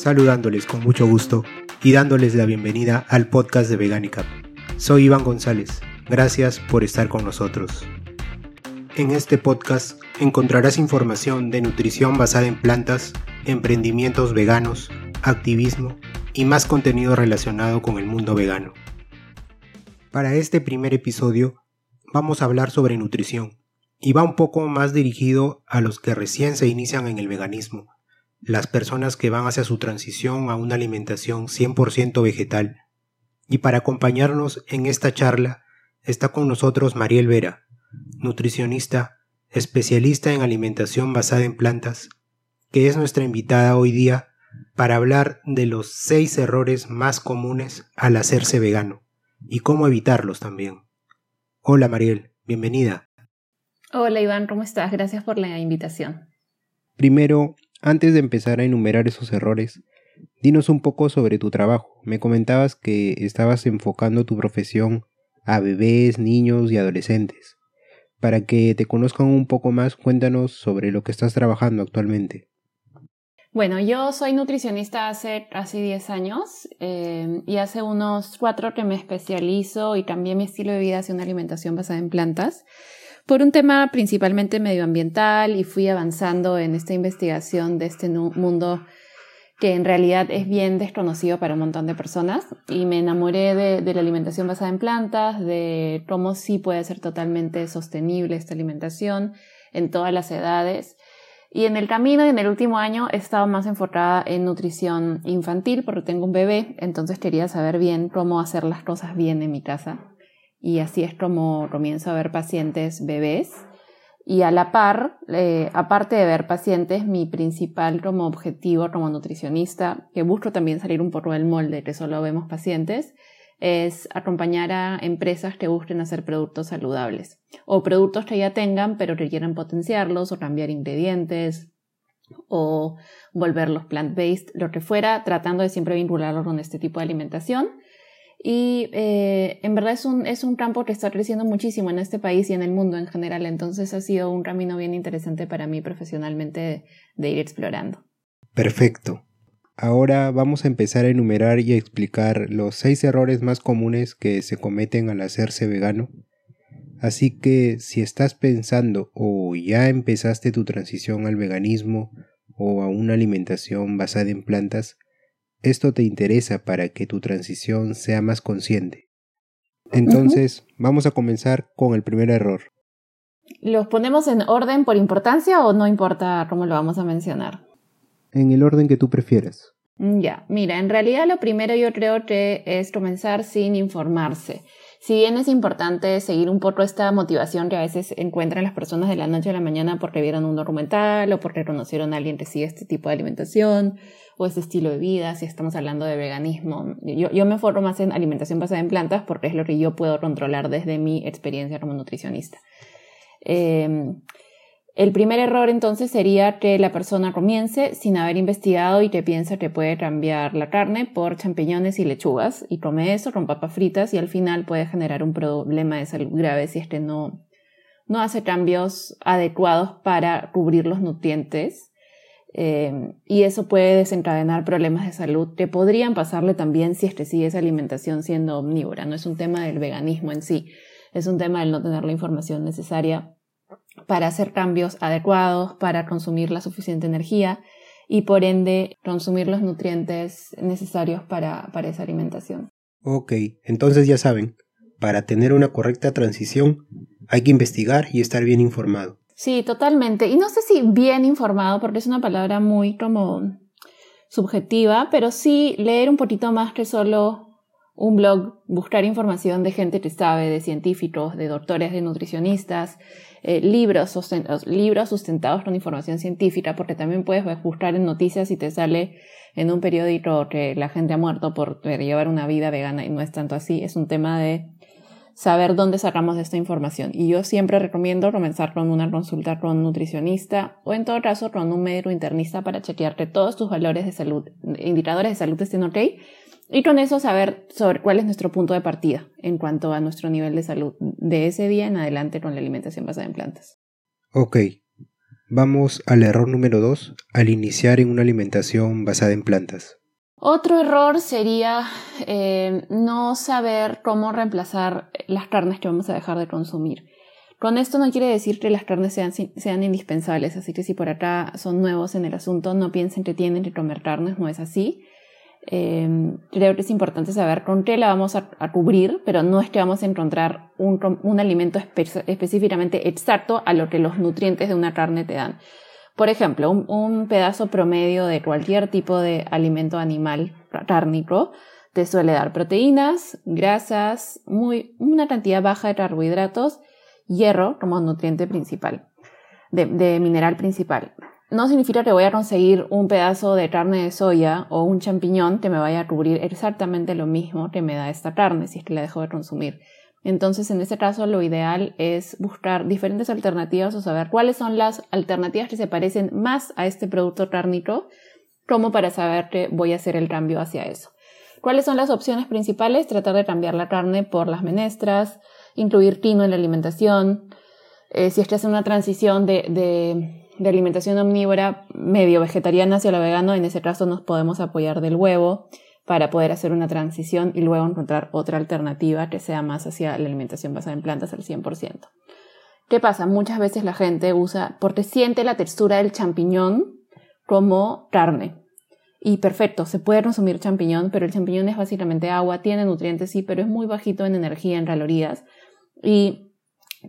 saludándoles con mucho gusto y dándoles la bienvenida al podcast de Veganica. Soy Iván González, gracias por estar con nosotros. En este podcast encontrarás información de nutrición basada en plantas, emprendimientos veganos, activismo y más contenido relacionado con el mundo vegano. Para este primer episodio vamos a hablar sobre nutrición y va un poco más dirigido a los que recién se inician en el veganismo, las personas que van hacia su transición a una alimentación 100% vegetal. Y para acompañarnos en esta charla está con nosotros Mariel Vera, nutricionista, especialista en alimentación basada en plantas, que es nuestra invitada hoy día para hablar de los seis errores más comunes al hacerse vegano y cómo evitarlos también. Hola Mariel, bienvenida. Hola Iván, ¿cómo estás? Gracias por la invitación. Primero, antes de empezar a enumerar esos errores, dinos un poco sobre tu trabajo. Me comentabas que estabas enfocando tu profesión a bebés, niños y adolescentes. Para que te conozcan un poco más, cuéntanos sobre lo que estás trabajando actualmente. Bueno, yo soy nutricionista hace casi 10 años eh, y hace unos 4 que me especializo y cambié mi estilo de vida hacia una alimentación basada en plantas por un tema principalmente medioambiental y fui avanzando en esta investigación de este mundo que en realidad es bien desconocido para un montón de personas y me enamoré de, la alimentación basada en plantas, de cómo sí puede ser totalmente sostenible esta alimentación en todas las edades. Y en el camino y en el último año he estado más enfocada en nutrición infantil porque tengo un bebé, entonces quería saber bien cómo hacer las cosas bien en mi casa y así es como comienzo a ver pacientes bebés. Y a la par, eh, aparte de ver pacientes, mi principal como objetivo como nutricionista, que busco también salir un poco del molde que solo vemos pacientes, es acompañar a empresas que busquen hacer productos saludables o productos que ya tengan pero que quieran potenciarlos o cambiar ingredientes o volverlos plant-based, lo que fuera, tratando de siempre vincularlos con este tipo de alimentación y eh, en verdad es un, es un campo que está creciendo muchísimo en este país y en el mundo en general, entonces ha sido un camino bien interesante para mí profesionalmente de, ir explorando. Perfecto. Ahora vamos a empezar a enumerar y a explicar los seis errores más comunes que se cometen al hacerse vegano. Así que si estás pensando o ya empezaste tu transición al veganismo o a una alimentación basada en plantas, esto te interesa para que tu transición sea más consciente. Entonces, vamos a comenzar con el primer error. ¿Los ponemos en orden por importancia o no importa cómo lo vamos a mencionar? En el orden que tú prefieras. Mm, ya, mira, en realidad lo primero yo creo que es comenzar sin informarse. Si bien es importante seguir un poco esta motivación que a veces encuentran las personas de la noche a la mañana porque vieron un documental o porque conocieron a alguien que sigue este tipo de alimentación o ese estilo de vida, si estamos hablando de veganismo. Yo, yo me formo más en alimentación basada en plantas porque es lo que yo puedo controlar desde mi experiencia como nutricionista. Em, el primer error entonces sería que la persona comience sin haber investigado y que piensa que puede cambiar la carne por champiñones y lechugas y come eso con papas fritas y al final puede generar un problema de salud grave si es que no, no hace cambios adecuados para cubrir los nutrientes eh, y eso puede desencadenar problemas de salud que podrían pasarle también si es que sigue esa alimentación siendo omnívora. No es un tema del veganismo en sí, es un tema del no tener la información necesaria para hacer cambios adecuados, para consumir la suficiente energía y por ende consumir los nutrientes necesarios para, para esa alimentación. Ok, entonces ya saben, para tener una correcta transición hay que investigar y estar bien informado. Sí, totalmente. Y no sé si bien informado, porque es una palabra muy como subjetiva, pero sí leer un poquito más que solo un blog, buscar información de gente que sabe, de científicos, de doctores, de nutricionistas, eh, libros, libros sustentados con información científica, porque también puedes buscar en noticias y te sale en un periódico que la gente ha muerto por llevar una vida vegana y no es tanto así. Es un tema de saber dónde sacamos esta información. Y yo siempre recomiendo comenzar con una consulta con un nutricionista o en todo caso con un médico internista para chequear que todos tus valores de salud, indicadores de salud estén ok y con eso saber sobre cuál es nuestro punto de partida en cuanto a nuestro nivel de salud de ese día en adelante con la alimentación basada en plantas. Ok, Vamos al error número 2 al iniciar en una alimentación basada en plantas. Otro error sería eh, no saber cómo reemplazar las carnes que vamos a dejar de consumir. Con esto no quiere decir que las carnes sean, sean indispensables, así que si por acá son nuevos en el asunto, no piensen que tienen que comer carnes, no es así. Eh, creo que es importante saber con qué la vamos a, cubrir, pero no es que vamos a encontrar un, alimento específicamente exacto a lo que los nutrientes de una carne te dan. Por ejemplo, un, pedazo promedio de cualquier tipo de alimento animal cárnico te suele dar proteínas, grasas, muy, una cantidad baja de carbohidratos, hierro como nutriente principal, de mineral principal no significa que voy a conseguir un pedazo de carne de soya o un champiñón que me vaya a cubrir exactamente lo mismo que me da esta carne si es que la dejo de consumir. Entonces, en este caso, lo ideal es buscar diferentes alternativas o saber cuáles son las alternativas que se parecen más a este producto cárnico, como para saber que voy a hacer el cambio hacia eso. ¿Cuáles son las opciones principales? Tratar de cambiar la carne por las menestras, incluir tino en la alimentación. Eh, si es que hace una transición de, de de alimentación omnívora medio vegetariana hacia lo vegano, en ese caso nos podemos apoyar del huevo para poder hacer una transición y luego encontrar otra alternativa que sea más hacia la alimentación basada en plantas al 100%. ¿Qué pasa? Muchas veces la gente usa, porque siente la textura del champiñón como carne. Y perfecto, se puede consumir champiñón, pero el champiñón es básicamente agua, tiene nutrientes, sí, pero es muy bajito en energía, en calorías. Y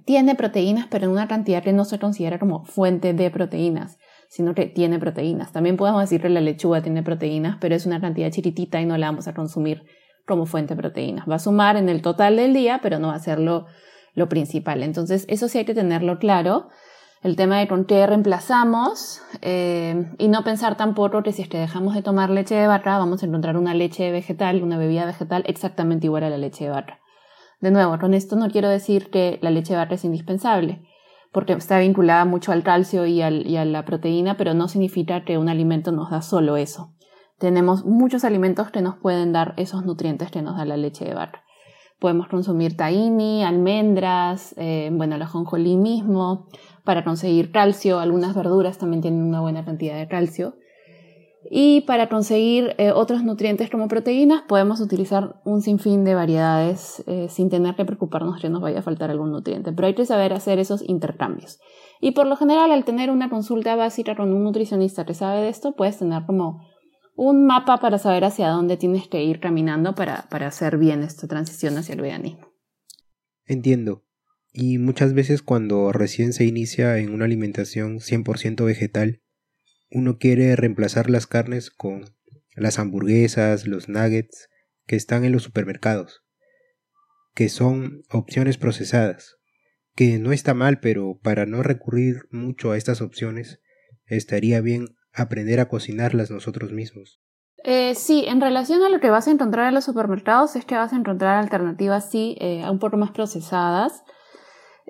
tiene proteínas, pero en una cantidad que no se considera como fuente de proteínas, sino que tiene proteínas. También podemos decir que la lechuga tiene proteínas, pero es una cantidad chiquitita y no la vamos a consumir como fuente de proteínas. Va a sumar en el total del día, pero no va a ser lo, principal. Entonces, eso sí hay que tenerlo claro. El tema de con qué reemplazamos eh, y no pensar tampoco que si es que dejamos de tomar leche de vaca, vamos a encontrar una leche vegetal, una bebida vegetal exactamente igual a la leche de vaca. De nuevo, con esto no quiero decir que la leche de vaca es indispensable, porque está vinculada mucho al calcio y, a la proteína, pero no significa que un alimento nos da solo eso. Tenemos muchos alimentos que nos pueden dar esos nutrientes que nos da la leche de vaca. Podemos consumir tahini, almendras, eh, bueno, el ajonjolí mismo, para conseguir calcio. Algunas verduras también tienen una buena cantidad de calcio. Y para conseguir eh, otros nutrientes como proteínas podemos utilizar un sinfín de variedades eh, sin tener que preocuparnos que nos vaya a faltar algún nutriente. Pero hay que saber hacer esos intercambios. Y por lo general, al tener una consulta básica con un nutricionista que sabe de esto, puedes tener como un mapa para saber hacia dónde tienes que ir caminando para, para hacer bien esta transición hacia el veganismo. Entiendo. Y muchas veces cuando recién se inicia en una alimentación 100% vegetal, uno quiere reemplazar las carnes con las hamburguesas, los nuggets que están en los supermercados, que son opciones procesadas, que no está mal, pero para no recurrir mucho a estas opciones, estaría bien aprender a cocinarlas nosotros mismos. Eh, sí, en relación a lo que vas a encontrar en los supermercados es que vas a encontrar alternativas, sí, eh, un poco más procesadas,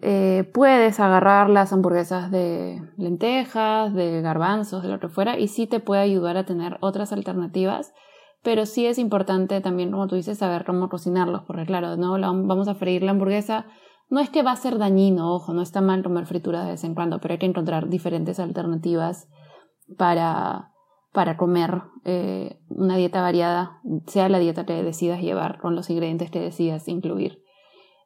eh, puedes agarrar las hamburguesas de lentejas, de garbanzos, de lo que fuera, y sí te puede ayudar a tener otras alternativas, pero sí es importante también, como tú dices, saber cómo cocinarlos, porque claro, no vamos a freír la hamburguesa, no es que va a ser dañino, ojo, no está mal comer frituras de vez en cuando, pero hay que encontrar diferentes alternativas para, para comer eh, una dieta variada, sea la dieta que decidas llevar, con los ingredientes que decidas incluir.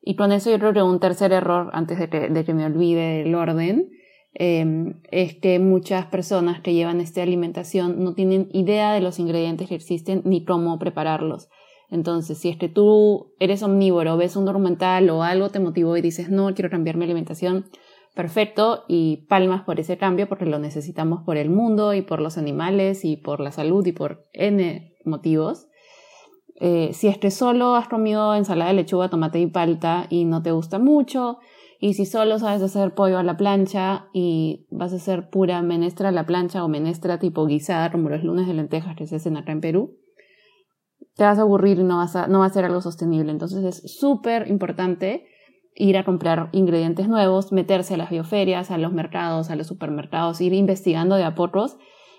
Y con eso yo creo que un tercer error, antes de que, me olvide el orden, em, es que muchas personas que llevan esta alimentación no tienen idea de los ingredientes que existen ni cómo prepararlos. Entonces, si es que tú eres omnívoro, ves un documental o algo te motivó y dices, no, quiero cambiar mi alimentación, perfecto, y palmas por ese cambio porque lo necesitamos por el mundo y por los animales y por la salud y por N motivos. Eh, si es solo has comido ensalada de lechuga, tomate y palta y no te gusta mucho, y si solo sabes hacer pollo a la plancha y vas a hacer pura menestra a la plancha o menestra tipo guisada, como los lunes de lentejas que se hacen acá en Perú, te vas a aburrir y no, vas a, no va a ser algo sostenible. Entonces es súper importante ir a comprar ingredientes nuevos, meterse a las bioferias, a los mercados, a los supermercados, ir investigando de a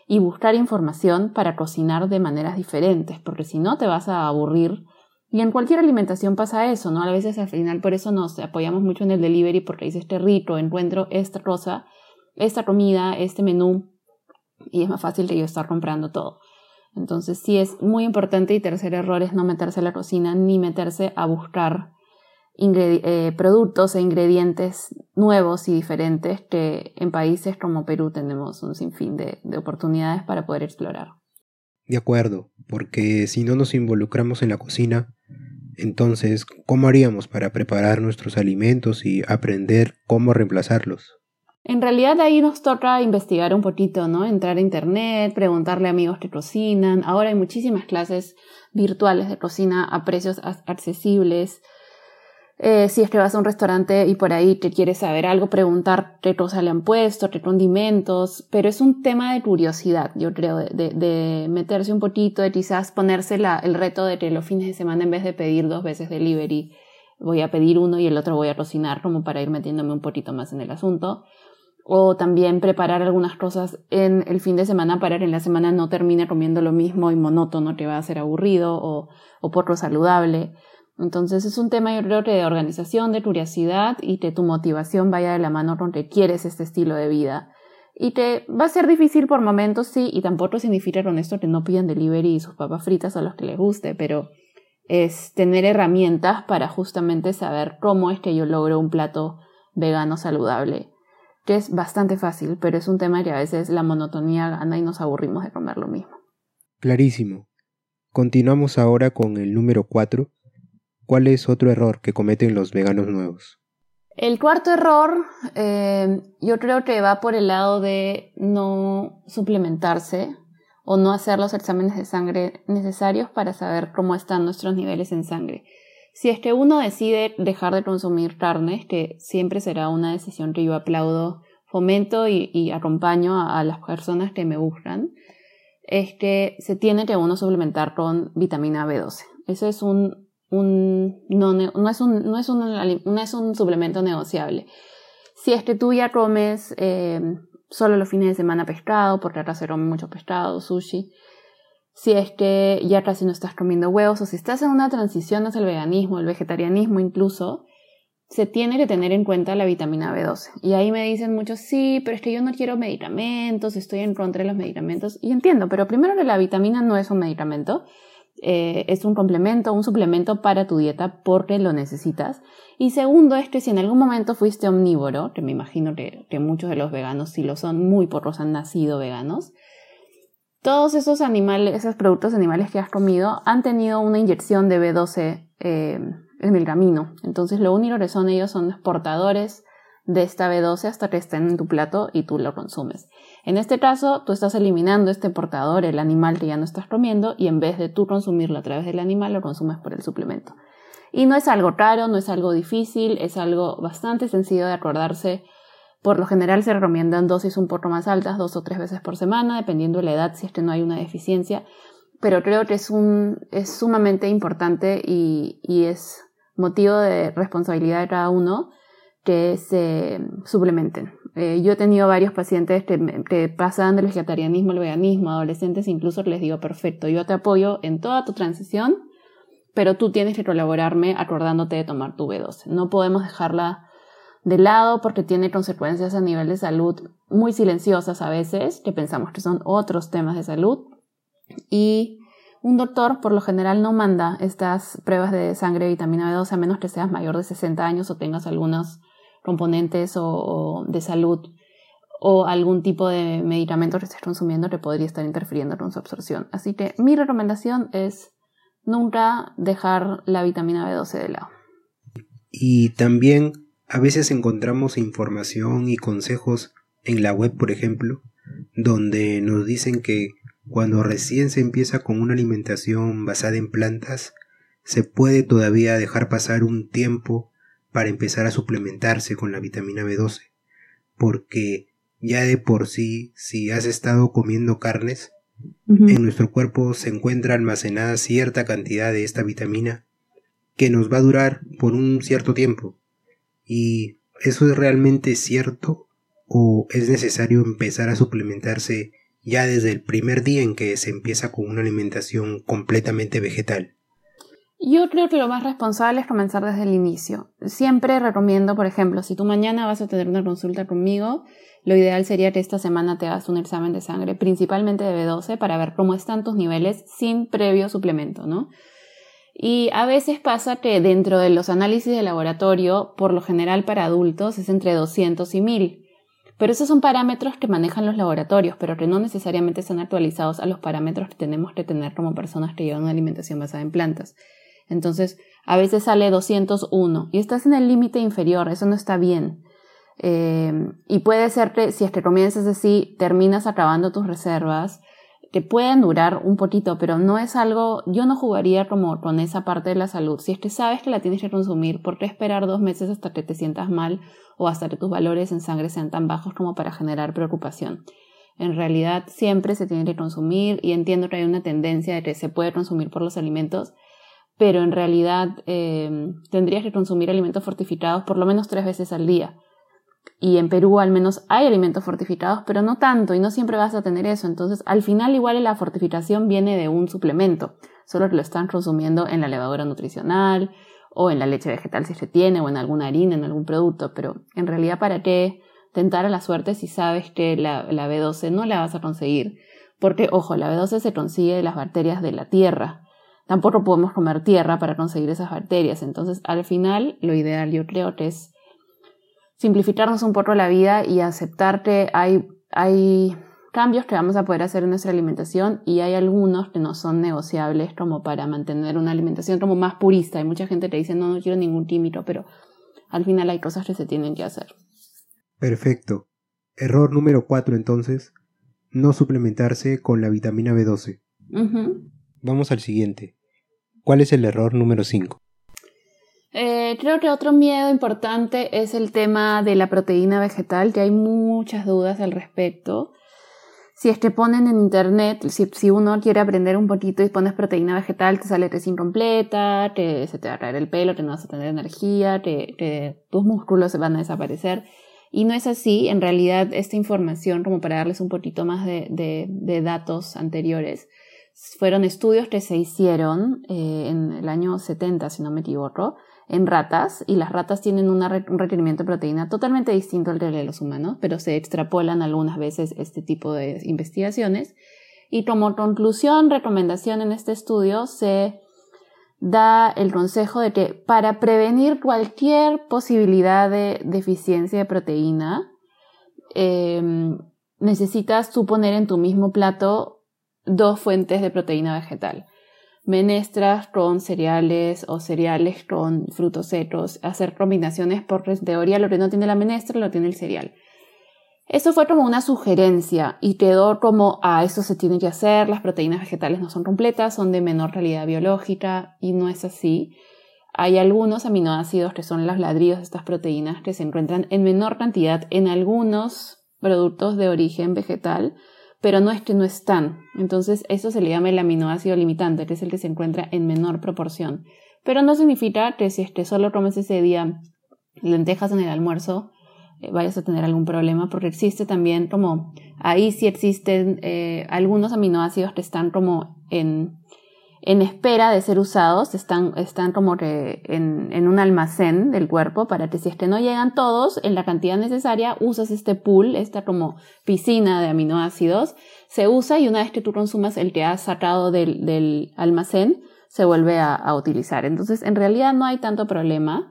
y buscar información para cocinar de maneras diferentes, porque si no te vas a aburrir. Y en cualquier alimentación pasa eso, ¿no? A veces al final por eso nos apoyamos mucho en el delivery porque dice este rico, encuentro esta cosa, esta comida, este menú, y es más fácil de yo estar comprando todo. Entonces sí es muy importante y tercer error es no meterse a la cocina ni meterse a buscar eh, productos e ingredientes nuevos y diferentes que en países como Perú tenemos un sinfín de, de oportunidades para poder explorar. De acuerdo, porque si no nos involucramos en la cocina, entonces, ¿cómo haríamos para preparar nuestros alimentos y aprender cómo reemplazarlos? En realidad ahí nos toca investigar un poquito, ¿no? Entrar a internet, preguntarle a amigos que cocinan. Ahora hay muchísimas clases virtuales de cocina a precios accesibles. Eh, si es que vas a un restaurante y por ahí te quieres saber algo, preguntar qué cosas le han puesto, qué condimentos, pero es un tema de curiosidad, yo creo, de, de, meterse un poquito, de quizás ponerse el reto de que los fines de semana en vez de pedir dos veces delivery, voy a pedir uno y el otro voy a cocinar como para ir metiéndome un poquito más en el asunto o también preparar algunas cosas en el fin de semana para que en la semana no termine comiendo lo mismo y monótono que va a ser aburrido o, o poco saludable. Entonces es un tema yo creo de organización, de curiosidad y que tu motivación vaya de la mano con que quieres este estilo de vida. Y que va a ser difícil por momentos, sí, y tampoco significa con esto que no pidan delivery y sus papas fritas a los que les guste, pero es tener herramientas para justamente saber cómo es que yo logro un plato vegano saludable que es bastante fácil, pero es un tema que a veces la monotonía gana y nos aburrimos de comer lo mismo. Clarísimo. Continuamos ahora con el número 4. ¿Cuál es otro error que cometen los veganos nuevos? El cuarto error eh, yo creo que va por el lado de no suplementarse o no hacer los exámenes de sangre necesarios para saber cómo están nuestros niveles en sangre. Si es que uno decide dejar de consumir carne, que siempre será una decisión que yo aplaudo, fomento y, acompaño a, las personas que me buscan, es que se tiene que uno suplementar con vitamina B12. Eso es un, un no, no, es un, no, es un, no es un suplemento negociable. Si es que tú ya comes eh, solo los fines de semana pescado, porque acá se come mucho pescado, sushi, si es que ya casi no estás comiendo huevos o si estás en una transición hacia el veganismo, el vegetarianismo incluso, se tiene que tener en cuenta la vitamina B12. Y ahí me dicen muchos, sí, pero es que yo no quiero medicamentos, estoy en contra de los medicamentos. Y entiendo, pero primero que la vitamina no es un medicamento, eh, es un complemento, un suplemento para tu dieta porque lo necesitas. Y segundo es que si en algún momento fuiste omnívoro, que me imagino que, muchos de los veganos sí lo son, muy pocos han nacido veganos, todos esos animales, esos productos animales que has comido han tenido una inyección de B12 eh, en el camino. Entonces lo único que son ellos son portadores de esta B12 hasta que estén en tu plato y tú lo consumes. En este caso, tú estás eliminando este portador, el animal que ya no estás comiendo, y en vez de tú consumirlo a través del animal, lo consumes por el suplemento. Y no es algo caro, no es algo difícil, es algo bastante sencillo de acordarse por lo general se recomiendan dosis un poco más altas, dos o tres veces por semana, dependiendo de la edad, si es que no hay una deficiencia. Pero creo que es, un, es sumamente importante y, es motivo de responsabilidad de cada uno que se suplementen. Eh, yo he tenido varios pacientes que, que pasan del vegetarianismo al veganismo, adolescentes, incluso les digo, perfecto, yo te apoyo en toda tu transición, pero tú tienes que colaborarme acordándote de tomar tu B12. No podemos dejarla de lado porque tiene consecuencias a nivel de salud muy silenciosas a veces, que pensamos que son otros temas de salud. Y un doctor por lo general no manda estas pruebas de sangre de vitamina B12 a menos que seas mayor de 60 años o tengas algunos componentes o, de salud o algún tipo de medicamento que estés consumiendo que podría estar interfiriendo con su absorción. Así que mi recomendación es nunca dejar la vitamina B12 de lado. Y también a veces encontramos información y consejos en la web, por ejemplo, donde nos dicen que cuando recién se empieza con una alimentación basada en plantas, se puede todavía dejar pasar un tiempo para empezar a suplementarse con la vitamina B12, porque ya de por sí, si has estado comiendo carnes, en nuestro cuerpo se encuentra almacenada cierta cantidad de esta vitamina que nos va a durar por un cierto tiempo. ¿Y eso es realmente cierto o es necesario empezar a suplementarse ya desde el primer día en que se empieza con una alimentación completamente vegetal? Yo creo que lo más responsable es comenzar desde el inicio. Siempre recomiendo, por ejemplo, si tú mañana vas a tener una consulta conmigo, lo ideal sería que esta semana te hagas un examen de sangre, principalmente de B12, para ver cómo están tus niveles sin previo suplemento, ¿no? Y a veces pasa que dentro de los análisis de laboratorio, por lo general para adultos, es entre 200 y 1000. Pero esos son parámetros que manejan los laboratorios, pero que no necesariamente están actualizados a los parámetros que tenemos que tener como personas que llevan una alimentación basada en plantas. Entonces, a veces sale 201 y estás en el límite inferior, eso no está bien. Eh, y puede ser que si es que comienzas así, terminas acabando tus reservas, que pueden durar un poquito, pero no es algo, yo no jugaría como con esa parte de la salud. Si es que sabes que la tienes que consumir, ¿por qué esperar dos meses hasta que te sientas mal o hasta que tus valores en sangre sean tan bajos como para generar preocupación? En realidad siempre se tiene que consumir y entiendo que hay una tendencia de que se puede consumir por los alimentos, pero en realidad eh, tendrías que consumir alimentos fortificados por lo menos tres veces al día. Y en Perú al menos hay alimentos fortificados, pero no tanto y no siempre vas a tener eso. Entonces al final igual la fortificación viene de un suplemento, solo lo están consumiendo en la levadura nutricional o en la leche vegetal si se tiene o en alguna harina, en algún producto. Pero en realidad para qué tentar a la suerte si sabes que la, la B12 no la vas a conseguir. Porque, ojo, la B12 se consigue de las bacterias de la tierra tampoco podemos comer tierra para conseguir esas bacterias. Entonces, al final, lo ideal yo creo que es simplificarnos un poco la vida y aceptar que hay, hay cambios que vamos a poder hacer en nuestra alimentación y hay algunos que no son negociables como para mantener una alimentación como más purista. Hay mucha gente que dice, no, no quiero ningún químico, pero al final hay cosas que se tienen que hacer. Perfecto. Error número 4 entonces, no suplementarse con la vitamina B12. Vamos al siguiente. ¿Cuál es el error número 5? Eh, creo que otro miedo importante es el tema de la proteína vegetal, que hay muchas dudas al respecto. Si es que ponen en internet, si, uno quiere aprender un poquito y pones proteína vegetal, te sale que es incompleta, que se te va a caer el pelo, que no vas a tener energía, que, tus músculos se van a desaparecer. Y no es así, en realidad esta información, como para darles un poquito más de datos anteriores, fueron estudios que se hicieron eh, en el año 70, si no me equivoco, en ratas, y las ratas tienen un requerimiento de proteína totalmente distinto al de los humanos, pero se extrapolan algunas veces este tipo de investigaciones. Y como conclusión, recomendación en este estudio, se da el consejo de que para prevenir cualquier posibilidad de deficiencia de proteína, em, necesitas tú poner en tu mismo plato dos fuentes de proteína vegetal. Menestras con cereales o cereales con frutos secos, hacer combinaciones porque en teoría lo que no tiene la menestra lo tiene el cereal. Eso fue como una sugerencia y quedó como, ah, eso se tiene que hacer, las proteínas vegetales no son completas, son de menor calidad biológica y no es así. Hay algunos aminoácidos que son los ladrillos de estas proteínas que se encuentran en menor cantidad en algunos productos de origen vegetal pero no no están. Entonces eso se le llama el aminoácido limitante, que es el que se encuentra en menor proporción. Pero no significa que si es solo comes ese día lentejas en el almuerzo, eh, vayas a tener algún problema, porque existe también como, ahí sí existen eh, algunos aminoácidos que están como en en espera de ser usados, están, están como que en, en, un almacén del cuerpo para que si es que no llegan todos en la cantidad necesaria, usas este pool, esta como piscina de aminoácidos, se usa y una vez que tú consumas el que has sacado del, del almacén, se vuelve a, a, utilizar. Entonces, en realidad no hay tanto problema.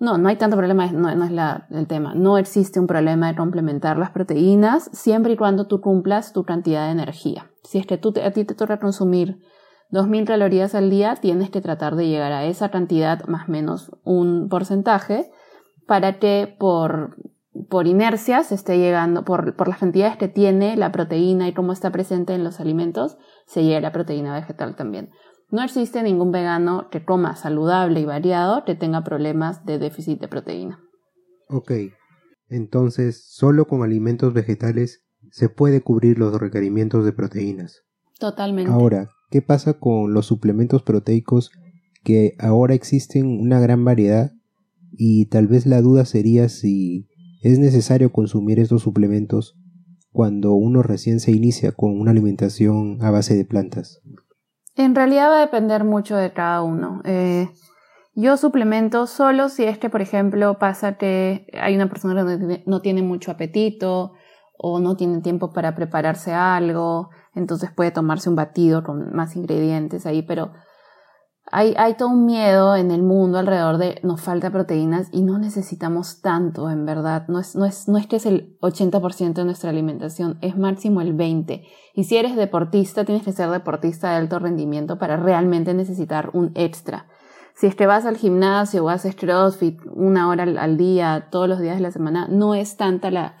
No, no hay tanto problema, no, no es la, el tema. No existe un problema de complementar las proteínas siempre y cuando tú cumplas tu cantidad de energía. Si es que tú a ti te toca consumir 2.000 calorías al día, tienes que tratar de llegar a esa cantidad más o menos un porcentaje para que por, por inercia se esté llegando, por, por las cantidades que tiene la proteína y cómo está presente en los alimentos, se llegue a la proteína vegetal también. No existe ningún vegano que coma saludable y variado que tenga problemas de déficit de proteína. Ok, entonces solo con alimentos vegetales se puede cubrir los requerimientos de proteínas. Totalmente. Ahora, ¿Qué pasa con los suplementos proteicos que ahora existen una gran variedad y tal vez la duda sería si es necesario consumir estos suplementos cuando uno recién se inicia con una alimentación a base de plantas? En realidad va a depender mucho de cada uno. Eh, yo suplemento solo si es que, por ejemplo, pasa que hay una persona que no tiene mucho apetito o no tiene tiempo para prepararse algo, entonces puede tomarse un batido con más ingredientes ahí, pero hay, hay todo un miedo en el mundo alrededor de nos falta proteínas y no necesitamos tanto, en verdad. No es, no es, no es que es el 80% de nuestra alimentación, es máximo el 20%. Y si eres deportista, tienes que ser deportista de alto rendimiento para realmente necesitar un extra. Si es que vas al gimnasio o haces CrossFit una hora al, día, todos los días de la semana, no es tanta la,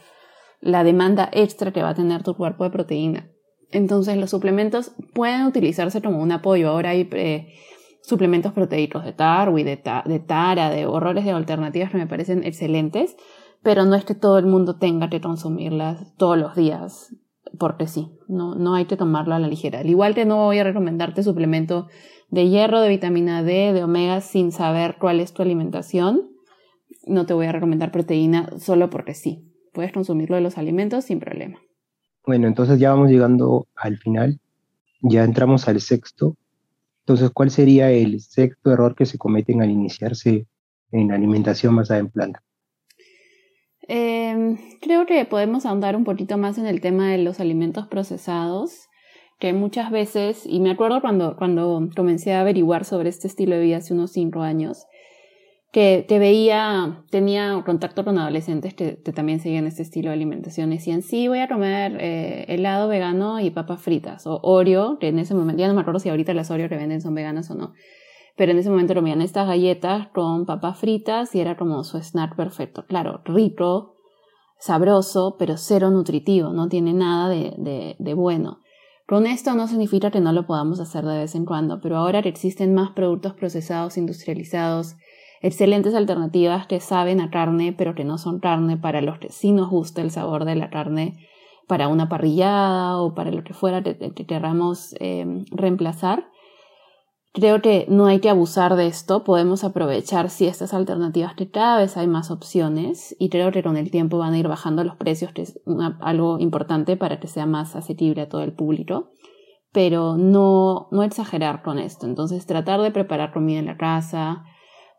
la demanda extra que va a tener tu cuerpo de proteína. Entonces los suplementos pueden utilizarse como un apoyo. Ahora hay eh, suplementos proteicos de Tarwi, de, de Tara, de horrores de alternativas que me parecen excelentes, pero no es que todo el mundo tenga que consumirlas todos los días, porque sí, no, no hay que tomarlo a la ligera. Al igual que no voy a recomendarte suplemento de hierro, de vitamina D, de omega sin saber cuál es tu alimentación, no te voy a recomendar proteína solo porque sí. Puedes consumirlo de los alimentos sin problema. Bueno, entonces ya vamos llegando al final. Ya entramos al sexto, entonces, ¿cuál sería el sexto error que se cometen al iniciarse en alimentación basada en planta? Em, creo que podemos ahondar un poquito más en el tema de los alimentos procesados, que muchas veces, y me acuerdo cuando, cuando comencé a averiguar sobre este estilo de vida hace unos cinco años, que, te veía, tenía contacto con adolescentes que, también seguían este estilo de alimentación. Decían, sí, voy a comer eh, helado vegano y papas fritas. O Oreo, que en ese momento, ya no me acuerdo si ahorita las Oreo que venden son veganas o no. Pero en ese momento comían estas galletas con papas fritas y era como su snack perfecto. Claro, rico, sabroso, pero cero nutritivo, no tiene nada de, de, de bueno. Con esto no significa que no lo podamos hacer de vez en cuando, pero ahora que existen más productos procesados, industrializados, excelentes alternativas que saben a carne, pero que no son carne para los que sí nos gusta el sabor de la carne para una parrillada o para lo que fuera que, queramos em, reemplazar. Creo que no hay que abusar de esto, podemos aprovechar si estas alternativas que cada vez hay más opciones y creo que con el tiempo van a ir bajando los precios, que es algo importante para que sea más asequible a todo el público, pero no, no exagerar con esto. Entonces tratar de preparar comida en la casa,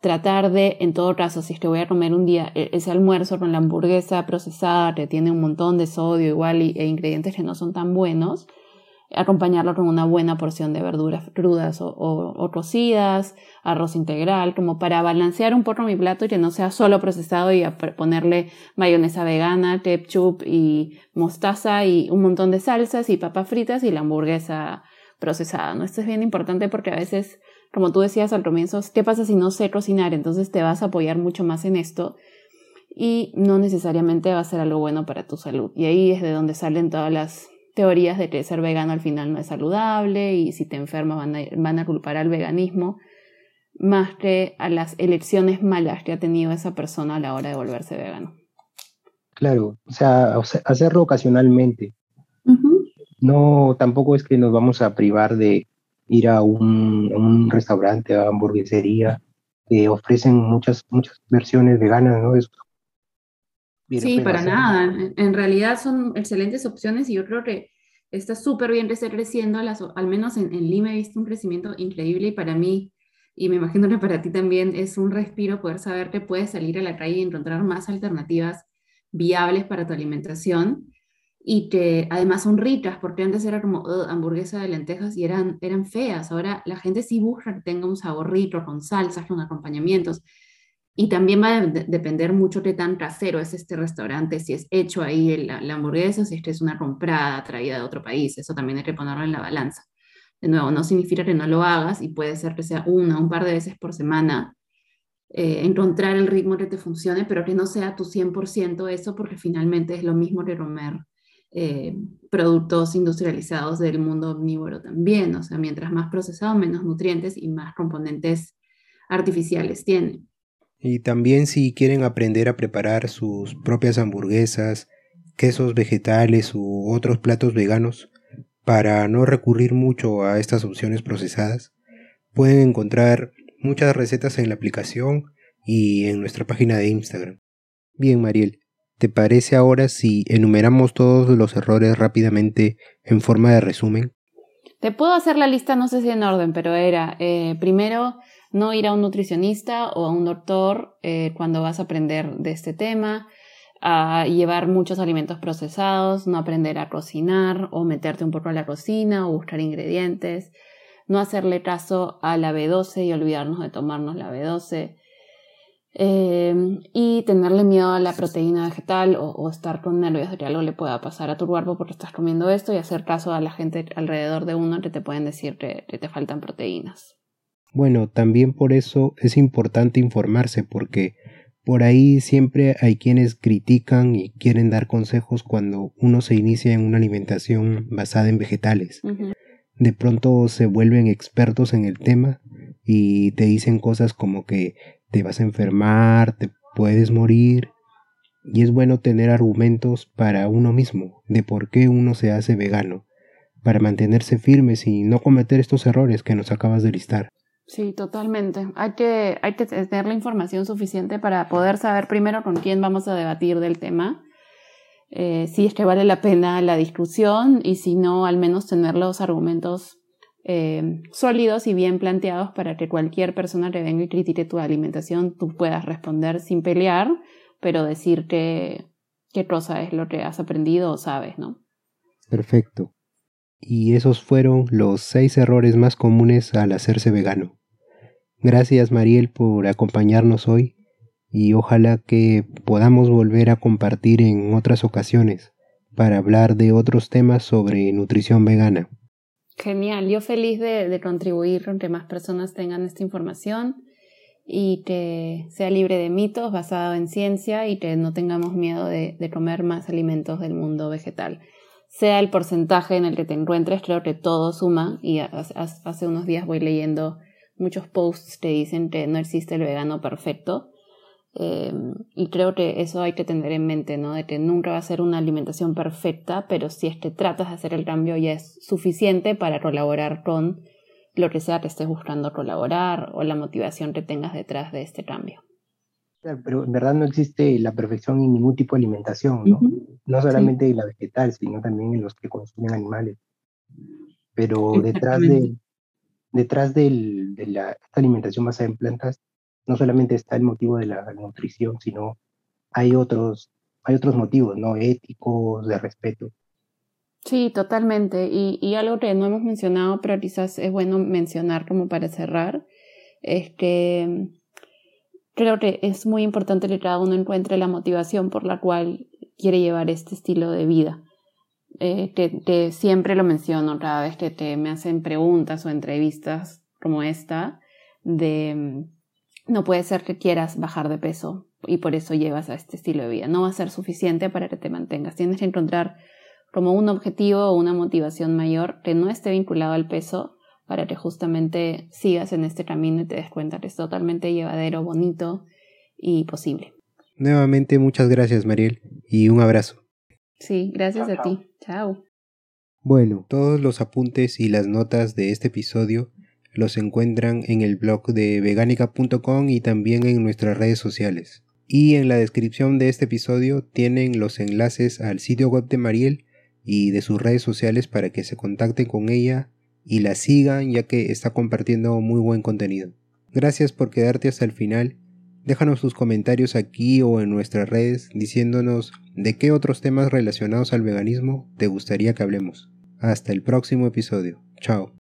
tratar de, en todo caso, si es que voy a comer un día e, ese almuerzo con la hamburguesa procesada que tiene un montón de sodio igual e ingredientes que no son tan buenos, acompañarlo con una buena porción de verduras crudas o, cocidas, arroz integral, como para balancear un poco mi plato y que no sea solo procesado y ponerle mayonesa vegana, ketchup y mostaza y un montón de salsas y papas fritas y la hamburguesa procesada. ¿no? Esto es bien importante porque a veces como tú decías al comienzo, ¿qué pasa si no sé cocinar? Entonces te vas a apoyar mucho más en esto y no necesariamente va a ser algo bueno para tu salud. Y ahí es de donde salen todas las teorías de que ser vegano al final no es saludable y si te enfermas van a, van a culpar al veganismo más que a las elecciones malas que ha tenido esa persona a la hora de volverse vegano. Claro, o sea, hacerlo ocasionalmente. No, tampoco es que nos vamos a privar de, ir a un, restaurante, a hamburguesería, que ofrecen muchas, muchas versiones veganas, ¿no? sí, para nada. En realidad son excelentes opciones y yo creo que está súper bien que esté creciendo, al menos en, en, Lima he visto un crecimiento increíble y para mí, y me imagino que para ti también es un respiro poder saber que puedes salir a la calle y encontrar más alternativas viables para tu alimentación y que además son ricas, porque antes era como hamburguesa de lentejas y eran, eran feas. Ahora la gente sí busca que tenga un sabor rico, con salsas, con acompañamientos. Y también va a depender mucho de tan casero es este restaurante, si es hecho ahí la, la hamburguesa, si es que es una comprada traída de otro país. Eso también hay que ponerlo en la balanza. De nuevo, no significa que no lo hagas y puede ser que sea una, un par de veces por semana, eh, encontrar el ritmo que te funcione, pero que no sea tu 100% eso, porque finalmente es lo mismo que comer eh, productos industrializados del mundo omnívoro también. O sea, mientras más procesado, menos nutrientes y más componentes artificiales tiene. Y también si quieren aprender a preparar sus propias hamburguesas, quesos vegetales u otros platos veganos, para no recurrir mucho a estas opciones procesadas, pueden encontrar muchas recetas en la aplicación y en nuestra página de Instagram. Bien, Mariel, ¿Te parece ahora si enumeramos todos los errores rápidamente en forma de resumen? Te puedo hacer la lista, no sé si en orden, pero era eh, primero no ir a un nutricionista o a un doctor eh, cuando vas a aprender de este tema, a llevar muchos alimentos procesados, no aprender a cocinar o meterte un poco a la cocina o buscar ingredientes, no hacerle caso a la B12 y olvidarnos de tomarnos la B12. Eh, y tenerle miedo a la proteína vegetal o, estar con nervios de que algo le pueda pasar a tu cuerpo porque estás comiendo esto y hacer caso a la gente alrededor de uno que te pueden decir que te faltan proteínas. Bueno, también por eso es importante informarse porque por ahí siempre hay quienes critican y quieren dar consejos cuando uno se inicia en una alimentación basada en vegetales. De pronto se vuelven expertos en el tema y te dicen cosas como que te vas a enfermar, te puedes morir. Y es bueno tener argumentos para uno mismo de por qué uno se hace vegano, para mantenerse firmes y no cometer estos errores que nos acabas de listar. Sí, totalmente. Hay que, hay que tener la información suficiente para poder saber primero con quién vamos a debatir del tema, eh, si es que vale la pena la discusión y si no, al menos tener los argumentos eh, sólidos y bien planteados para que cualquier persona que venga y critique tu alimentación, tú puedas responder sin pelear, pero decir que, qué cosa es lo que has aprendido o sabes, ¿no? Perfecto. Y esos fueron los seis errores más comunes al hacerse vegano. Gracias Mariel por acompañarnos hoy y ojalá que podamos volver a compartir en otras ocasiones para hablar de otros temas sobre nutrición vegana. Genial, yo feliz de, contribuir con que más personas tengan esta información y que sea libre de mitos, basado en ciencia y que no tengamos miedo de, comer más alimentos del mundo vegetal. Sea el porcentaje en el que te encuentres, creo que todo suma y hace unos días voy leyendo muchos posts que dicen que no existe el vegano perfecto. Eh, y creo que eso hay que tener en mente, ¿no? De que nunca va a ser una alimentación perfecta, pero si es que tratas de hacer el cambio ya es suficiente para colaborar con lo que sea que estés buscando colaborar o la motivación que tengas detrás de este cambio. Pero en verdad no existe la perfección en ningún tipo de alimentación, ¿no? No solamente en la vegetal, sino también en los que consumen animales. Pero detrás de, detrás de la, esta alimentación basada en plantas, no solamente está el motivo de la nutrición, sino hay otros, hay otros motivos, ¿no? Éticos, de respeto. Sí, totalmente. Y, y algo que no hemos mencionado, pero quizás es bueno mencionar como para cerrar, es que creo que es muy importante que cada uno encuentre la motivación por la cual quiere llevar este estilo de vida eh, te, siempre lo menciono cada vez que te, me hacen preguntas o entrevistas como esta, de no puede ser que quieras bajar de peso y por eso llevas a este estilo de vida. No va a ser suficiente para que te mantengas. Tienes que encontrar como un objetivo o una motivación mayor que no esté vinculado al peso para que justamente sigas en este camino y te des cuenta que es totalmente llevadero, bonito y posible. Nuevamente muchas gracias Mariel y un abrazo. Sí, gracias a ti. Chao. Bueno, todos los apuntes y las notas de este episodio los encuentran en el blog de veganica.com y también en nuestras redes sociales. Y en la descripción de este episodio tienen los enlaces al sitio web de Mariel y de sus redes sociales para que se contacten con ella y la sigan ya que está compartiendo muy buen contenido. Gracias por quedarte hasta el final Déjanos tus comentarios aquí o en nuestras redes diciéndonos de qué otros temas relacionados al veganismo te gustaría que hablemos. Hasta el próximo episodio. Chao.